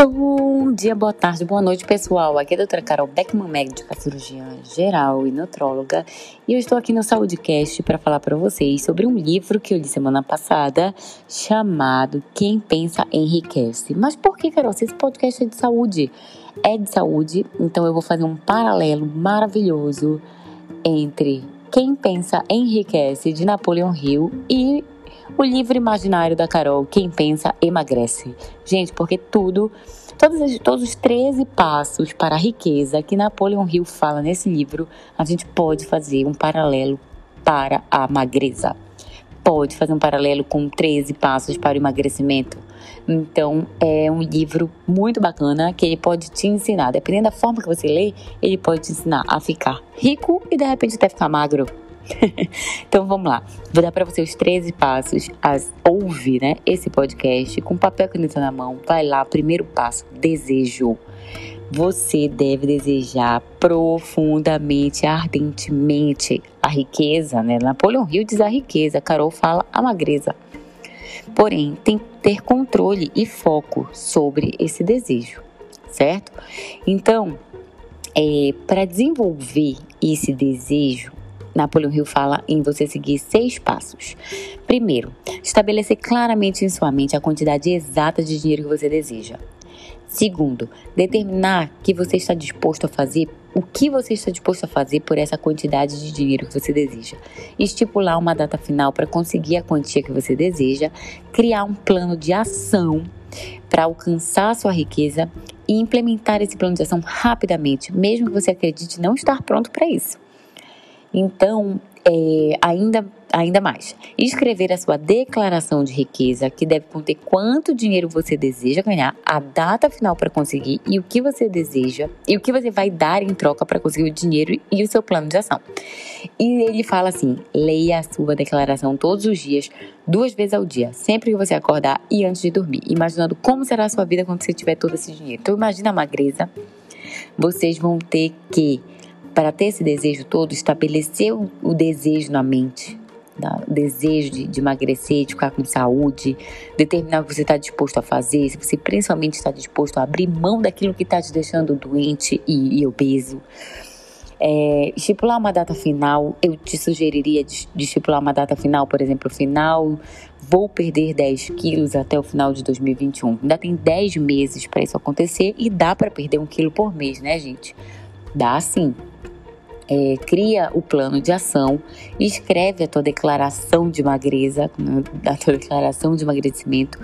Bom dia, boa tarde, boa noite, pessoal. Aqui é a doutora Carol Beckman, médica cirurgiã geral e nutróloga, e eu estou aqui no Saúdecast para falar para vocês sobre um livro que eu li semana passada chamado Quem Pensa Enriquece. Mas por que, Carol? Se esse podcast é de saúde, é de saúde, então eu vou fazer um paralelo maravilhoso entre Quem Pensa Enriquece de Napoleão Hill e o livro imaginário da Carol, Quem Pensa Emagrece. Gente, porque tudo, todos, todos os 13 passos para a riqueza que Napoleão Hill fala nesse livro, a gente pode fazer um paralelo para a magreza. Pode fazer um paralelo com 13 passos para o emagrecimento. Então, é um livro muito bacana que ele pode te ensinar, dependendo da forma que você lê, ele pode te ensinar a ficar rico e de repente até ficar magro. então vamos lá. Vou dar para você os 13 passos. As, ouve né, esse podcast com papel e caneta na mão. Vai lá, primeiro passo: desejo. Você deve desejar profundamente, ardentemente a riqueza, né? Napoleão Hill diz a riqueza, Carol fala a magreza. Porém, tem que ter controle e foco sobre esse desejo, certo? Então, é, para desenvolver esse desejo, Napoleão Hill fala em você seguir seis passos. Primeiro, estabelecer claramente em sua mente a quantidade exata de dinheiro que você deseja. Segundo, determinar que você está disposto a fazer o que você está disposto a fazer por essa quantidade de dinheiro que você deseja. Estipular uma data final para conseguir a quantia que você deseja, criar um plano de ação para alcançar a sua riqueza e implementar esse plano de ação rapidamente, mesmo que você acredite não estar pronto para isso. Então, é, ainda, ainda mais, escrever a sua declaração de riqueza, que deve conter quanto dinheiro você deseja ganhar, a data final para conseguir e o que você deseja e o que você vai dar em troca para conseguir o dinheiro e o seu plano de ação. E ele fala assim: leia a sua declaração todos os dias, duas vezes ao dia, sempre que você acordar e antes de dormir, imaginando como será a sua vida quando você tiver todo esse dinheiro. Então, imagina a magreza. Vocês vão ter que para ter esse desejo todo, estabelecer o, desejo na mente, tá? o desejo de, de, emagrecer, de ficar com saúde, determinar o que você está disposto a fazer, se você principalmente está disposto a abrir mão daquilo que está te deixando doente e, e obeso. É, estipular uma data final, eu te sugeriria de, de estipular uma data final, por exemplo, final, vou perder 10 quilos até o final de 2021. Ainda tem 10 meses para isso acontecer e dá para perder um quilo por mês, né, gente? Dá sim é, cria o plano de ação, escreve a tua declaração de magreza, a tua declaração de emagrecimento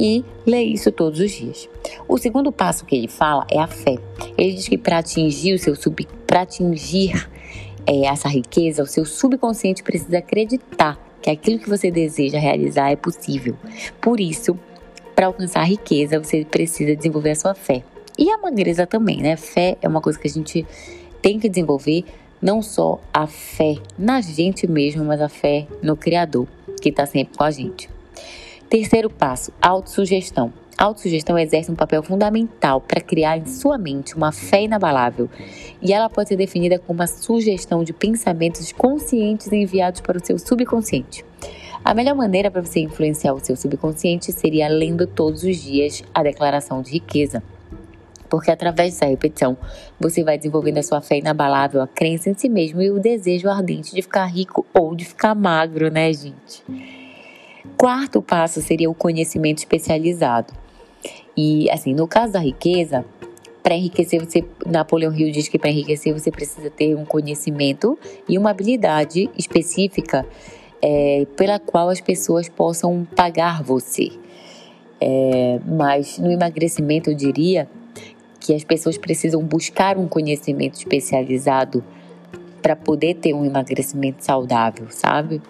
e lê isso todos os dias. O segundo passo que ele fala é a fé. Ele diz que para atingir o seu sub, para atingir é, essa riqueza, o seu subconsciente precisa acreditar que aquilo que você deseja realizar é possível. Por isso, para alcançar a riqueza, você precisa desenvolver a sua fé. E a magreza também, né? Fé é uma coisa que a gente tem que desenvolver não só a fé na gente mesmo, mas a fé no Criador, que está sempre com a gente. Terceiro passo, autossugestão. A autossugestão exerce um papel fundamental para criar em sua mente uma fé inabalável, e ela pode ser definida como uma sugestão de pensamentos conscientes enviados para o seu subconsciente. A melhor maneira para você influenciar o seu subconsciente seria lendo todos os dias a declaração de riqueza porque através dessa repetição você vai desenvolvendo a sua fé inabalável, a crença em si mesmo e o desejo ardente de ficar rico ou de ficar magro, né, gente? Quarto passo seria o conhecimento especializado. E assim, no caso da riqueza, para enriquecer você, Napoleão Hill diz que para enriquecer você precisa ter um conhecimento e uma habilidade específica é, pela qual as pessoas possam pagar você. É, mas no emagrecimento eu diria que as pessoas precisam buscar um conhecimento especializado para poder ter um emagrecimento saudável, sabe?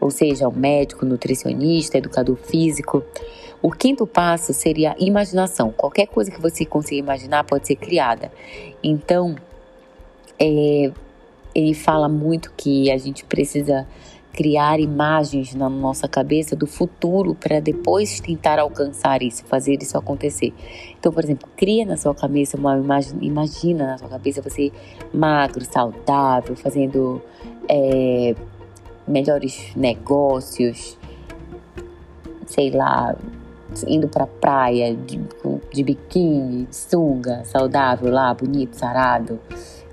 Ou seja, um médico, nutricionista, educador físico. O quinto passo seria imaginação. Qualquer coisa que você consiga imaginar pode ser criada. Então, é, ele fala muito que a gente precisa criar imagens na nossa cabeça do futuro para depois tentar alcançar isso, fazer isso acontecer. Então, por exemplo, cria na sua cabeça uma imagem, imagina na sua cabeça você magro, saudável, fazendo é, melhores negócios, sei lá, indo pra praia de, de biquíni, sunga, saudável lá, bonito, sarado,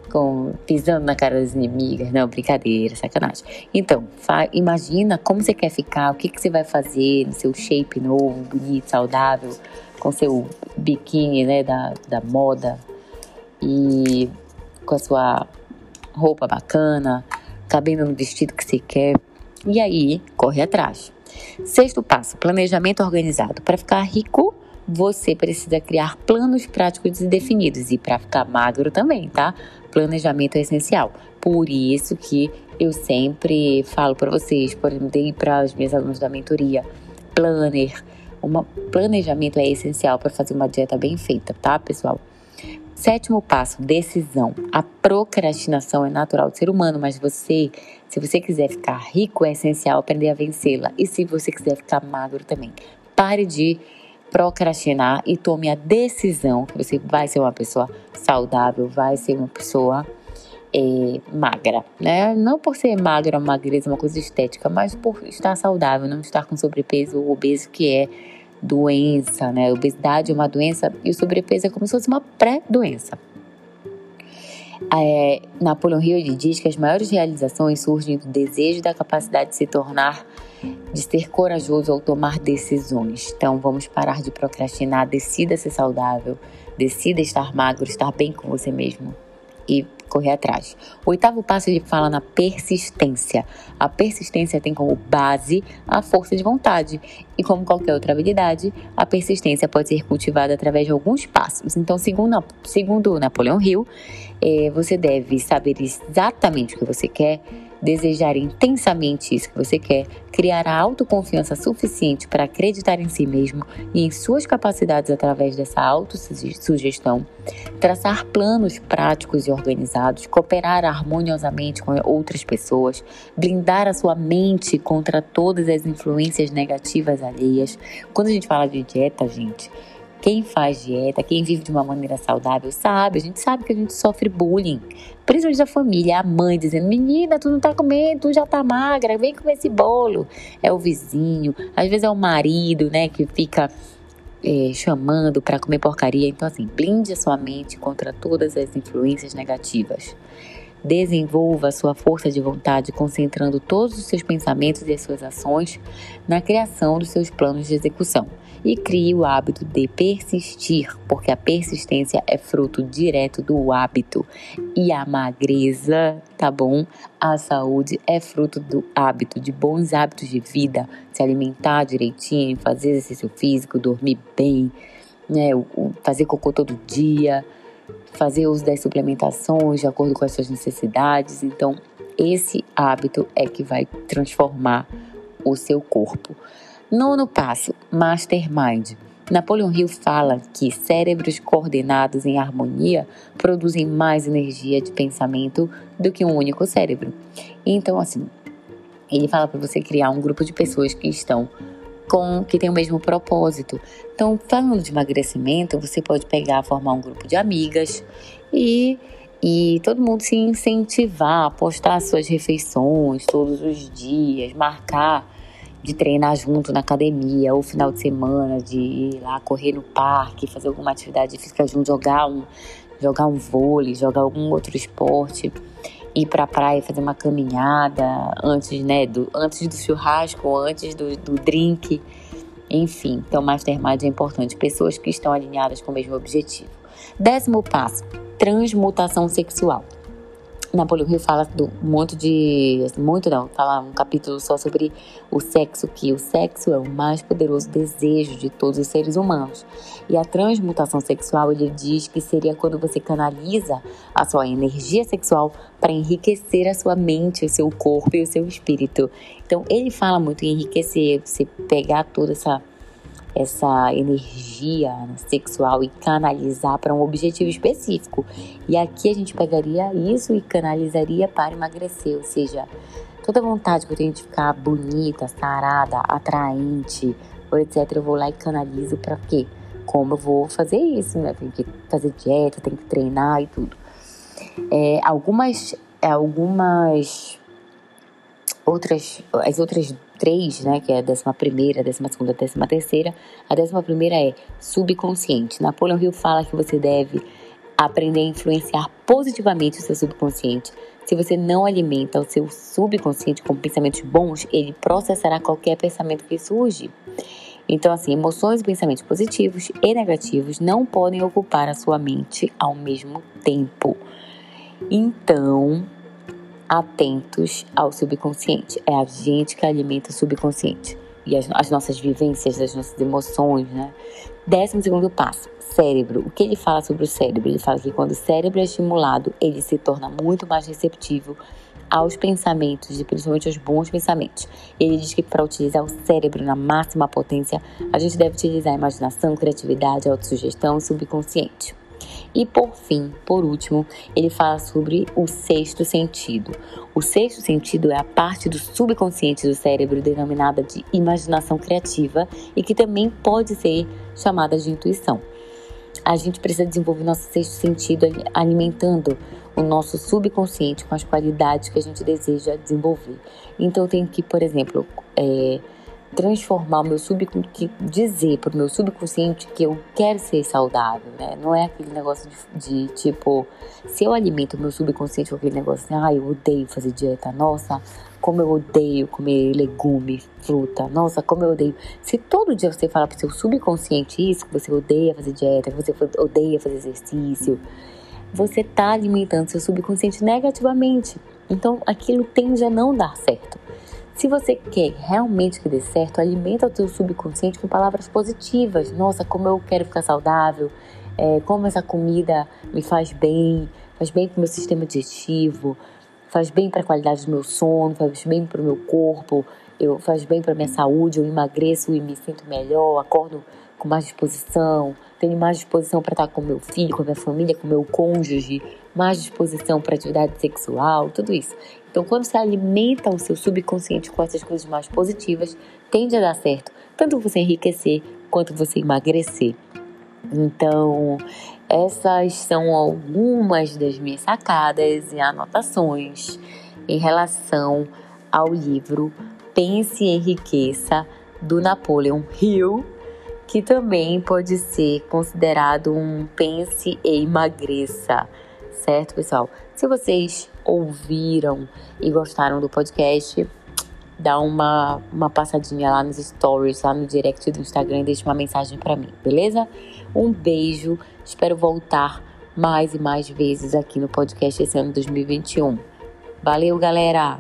com, pisando na cara das inimigas. Não, brincadeira, sacanagem. Então, imagina como você quer ficar, o que, que você vai fazer no seu shape novo, bonito, saudável, com seu biquíni, né, da, da moda e com a sua roupa bacana, cabendo no vestido que você quer. E aí, corre atrás. Sexto passo: planejamento organizado. Para ficar rico, você precisa criar planos práticos e definidos. E para ficar magro também, tá? Planejamento é essencial. Por isso que eu sempre falo para vocês, por exemplo, para os meus alunos da mentoria, planner. Um planejamento é essencial para fazer uma dieta bem feita, tá, pessoal? Sétimo passo, decisão. A procrastinação é natural do ser humano, mas você, se você quiser ficar rico, é essencial aprender a vencê-la. E se você quiser ficar magro também, pare de procrastinar e tome a decisão que você vai ser uma pessoa saudável, vai ser uma pessoa é, magra, né? Não por ser magra, magreza, uma coisa estética, mas por estar saudável, não estar com sobrepeso ou obeso, que é doença, né? Obesidade é uma doença e o sobrepeso é como se fosse uma pré-doença. É, Napoleão Hill diz que as maiores realizações surgem do desejo da capacidade de se tornar, de ser corajoso ao tomar decisões. Então vamos parar de procrastinar, decida ser saudável, decida estar magro, estar bem com você mesmo e correr atrás. O oitavo passo ele fala na persistência. A persistência tem como base a força de vontade e como qualquer outra habilidade, a persistência pode ser cultivada através de alguns passos. Então, segundo, segundo Napoleão Hill, é, você deve saber exatamente o que você quer desejar intensamente isso que você quer, criar a autoconfiança suficiente para acreditar em si mesmo e em suas capacidades através dessa autossugestão, traçar planos práticos e organizados, cooperar harmoniosamente com outras pessoas, blindar a sua mente contra todas as influências negativas alheias. Quando a gente fala de dieta, gente, quem faz dieta, quem vive de uma maneira saudável, sabe. A gente sabe que a gente sofre bullying. Principalmente da família, a mãe dizendo: Menina, tu não tá comendo, tu já tá magra, vem comer esse bolo. É o vizinho, às vezes é o marido, né, que fica é, chamando para comer porcaria. Então, assim, blinde a sua mente contra todas as influências negativas. Desenvolva a sua força de vontade concentrando todos os seus pensamentos e as suas ações na criação dos seus planos de execução e crie o hábito de persistir, porque a persistência é fruto direto do hábito e a magreza, tá bom? A saúde é fruto do hábito, de bons hábitos de vida, se alimentar direitinho, fazer exercício físico, dormir bem, né? fazer cocô todo dia, fazer uso das suplementações de acordo com as suas necessidades. Então, esse hábito é que vai transformar o seu corpo. Nono passo, Mastermind. Napoleon Hill fala que cérebros coordenados em harmonia produzem mais energia de pensamento do que um único cérebro. Então, assim, ele fala para você criar um grupo de pessoas que estão com que tem o mesmo propósito. Então, falando de emagrecimento, você pode pegar, formar um grupo de amigas e e todo mundo se incentivar, postar suas refeições todos os dias, marcar de treinar junto na academia, ou final de semana, de ir lá correr no parque, fazer alguma atividade física junto, jogar um, jogar um vôlei, jogar algum outro esporte, ir pra praia fazer uma caminhada antes, né, do, antes do churrasco, antes do, do drink, enfim. Então, Mastermind é importante, pessoas que estão alinhadas com o mesmo objetivo. Décimo passo, transmutação sexual. Napoleão Hill fala do muito de. Muito não, fala um capítulo só sobre o sexo, que o sexo é o mais poderoso desejo de todos os seres humanos. E a transmutação sexual, ele diz que seria quando você canaliza a sua energia sexual para enriquecer a sua mente, o seu corpo e o seu espírito. Então, ele fala muito em enriquecer, você pegar toda essa essa energia sexual e canalizar para um objetivo específico. E aqui a gente pegaria isso e canalizaria para emagrecer, ou seja, toda vontade que eu tenho de ficar bonita, sarada, atraente, etc, eu vou lá e canalizo para quê? Como eu vou fazer isso, né? Tem que fazer dieta, tem que treinar e tudo. É, algumas, algumas outras, as outras três, né, que é a décima primeira, décima segunda, décima terceira, a décima primeira é subconsciente. Napoleão Hill fala que você deve aprender a influenciar positivamente o seu subconsciente. Se você não alimenta o seu subconsciente com pensamentos bons, ele processará qualquer pensamento que surge. Então, assim, emoções e pensamentos positivos e negativos não podem ocupar a sua mente ao mesmo tempo. Então, atentos ao subconsciente. É a gente que alimenta o subconsciente e as, as nossas vivências, as nossas emoções, né? Décimo segundo passo, cérebro. O que ele fala sobre o cérebro? Ele fala que quando o cérebro é estimulado, ele se torna muito mais receptivo aos pensamentos, e principalmente aos bons pensamentos. Ele diz que para utilizar o cérebro na máxima potência, a gente deve utilizar a imaginação, criatividade, autossugestão e subconsciente. E por fim, por último, ele fala sobre o sexto sentido. O sexto sentido é a parte do subconsciente do cérebro denominada de imaginação criativa e que também pode ser chamada de intuição. A gente precisa desenvolver nosso sexto sentido alimentando o nosso subconsciente com as qualidades que a gente deseja desenvolver. Então, tem que, por exemplo, é, transformar o meu subconsciente, dizer para o meu subconsciente que eu quero ser saudável, né? Não é aquele negócio de, de, tipo, se eu alimento o meu subconsciente com aquele negócio assim, ah, eu odeio fazer dieta, nossa, como eu odeio comer legume, fruta, nossa, como eu odeio. Se todo dia você fala o seu subconsciente isso, que você odeia fazer dieta, que você odeia fazer exercício, você tá alimentando seu subconsciente negativamente. Então aquilo tende a não dar certo. Se você quer realmente que dê certo, alimenta o seu subconsciente com palavras positivas. Nossa, como eu quero ficar saudável, é, como essa comida me faz bem, faz bem para o meu sistema digestivo, faz bem para a qualidade do meu sono, faz bem para o meu corpo, eu, faz bem para minha saúde, eu emagreço e me sinto melhor, acordo com mais disposição, tenho mais disposição para estar com meu filho, com minha família, com meu cônjuge, mais disposição para atividade sexual, tudo isso. Então, quando você alimenta o seu subconsciente com essas coisas mais positivas, tende a dar certo, tanto você enriquecer quanto você emagrecer. Então, essas são algumas das minhas sacadas e anotações em relação ao livro Pense e Enriqueça do Napoleon Hill que também pode ser considerado um pense e emagreça, certo, pessoal? Se vocês ouviram e gostaram do podcast, dá uma, uma passadinha lá nos stories, lá no direct do Instagram e deixa uma mensagem para mim, beleza? Um beijo, espero voltar mais e mais vezes aqui no podcast esse ano 2021. Valeu, galera!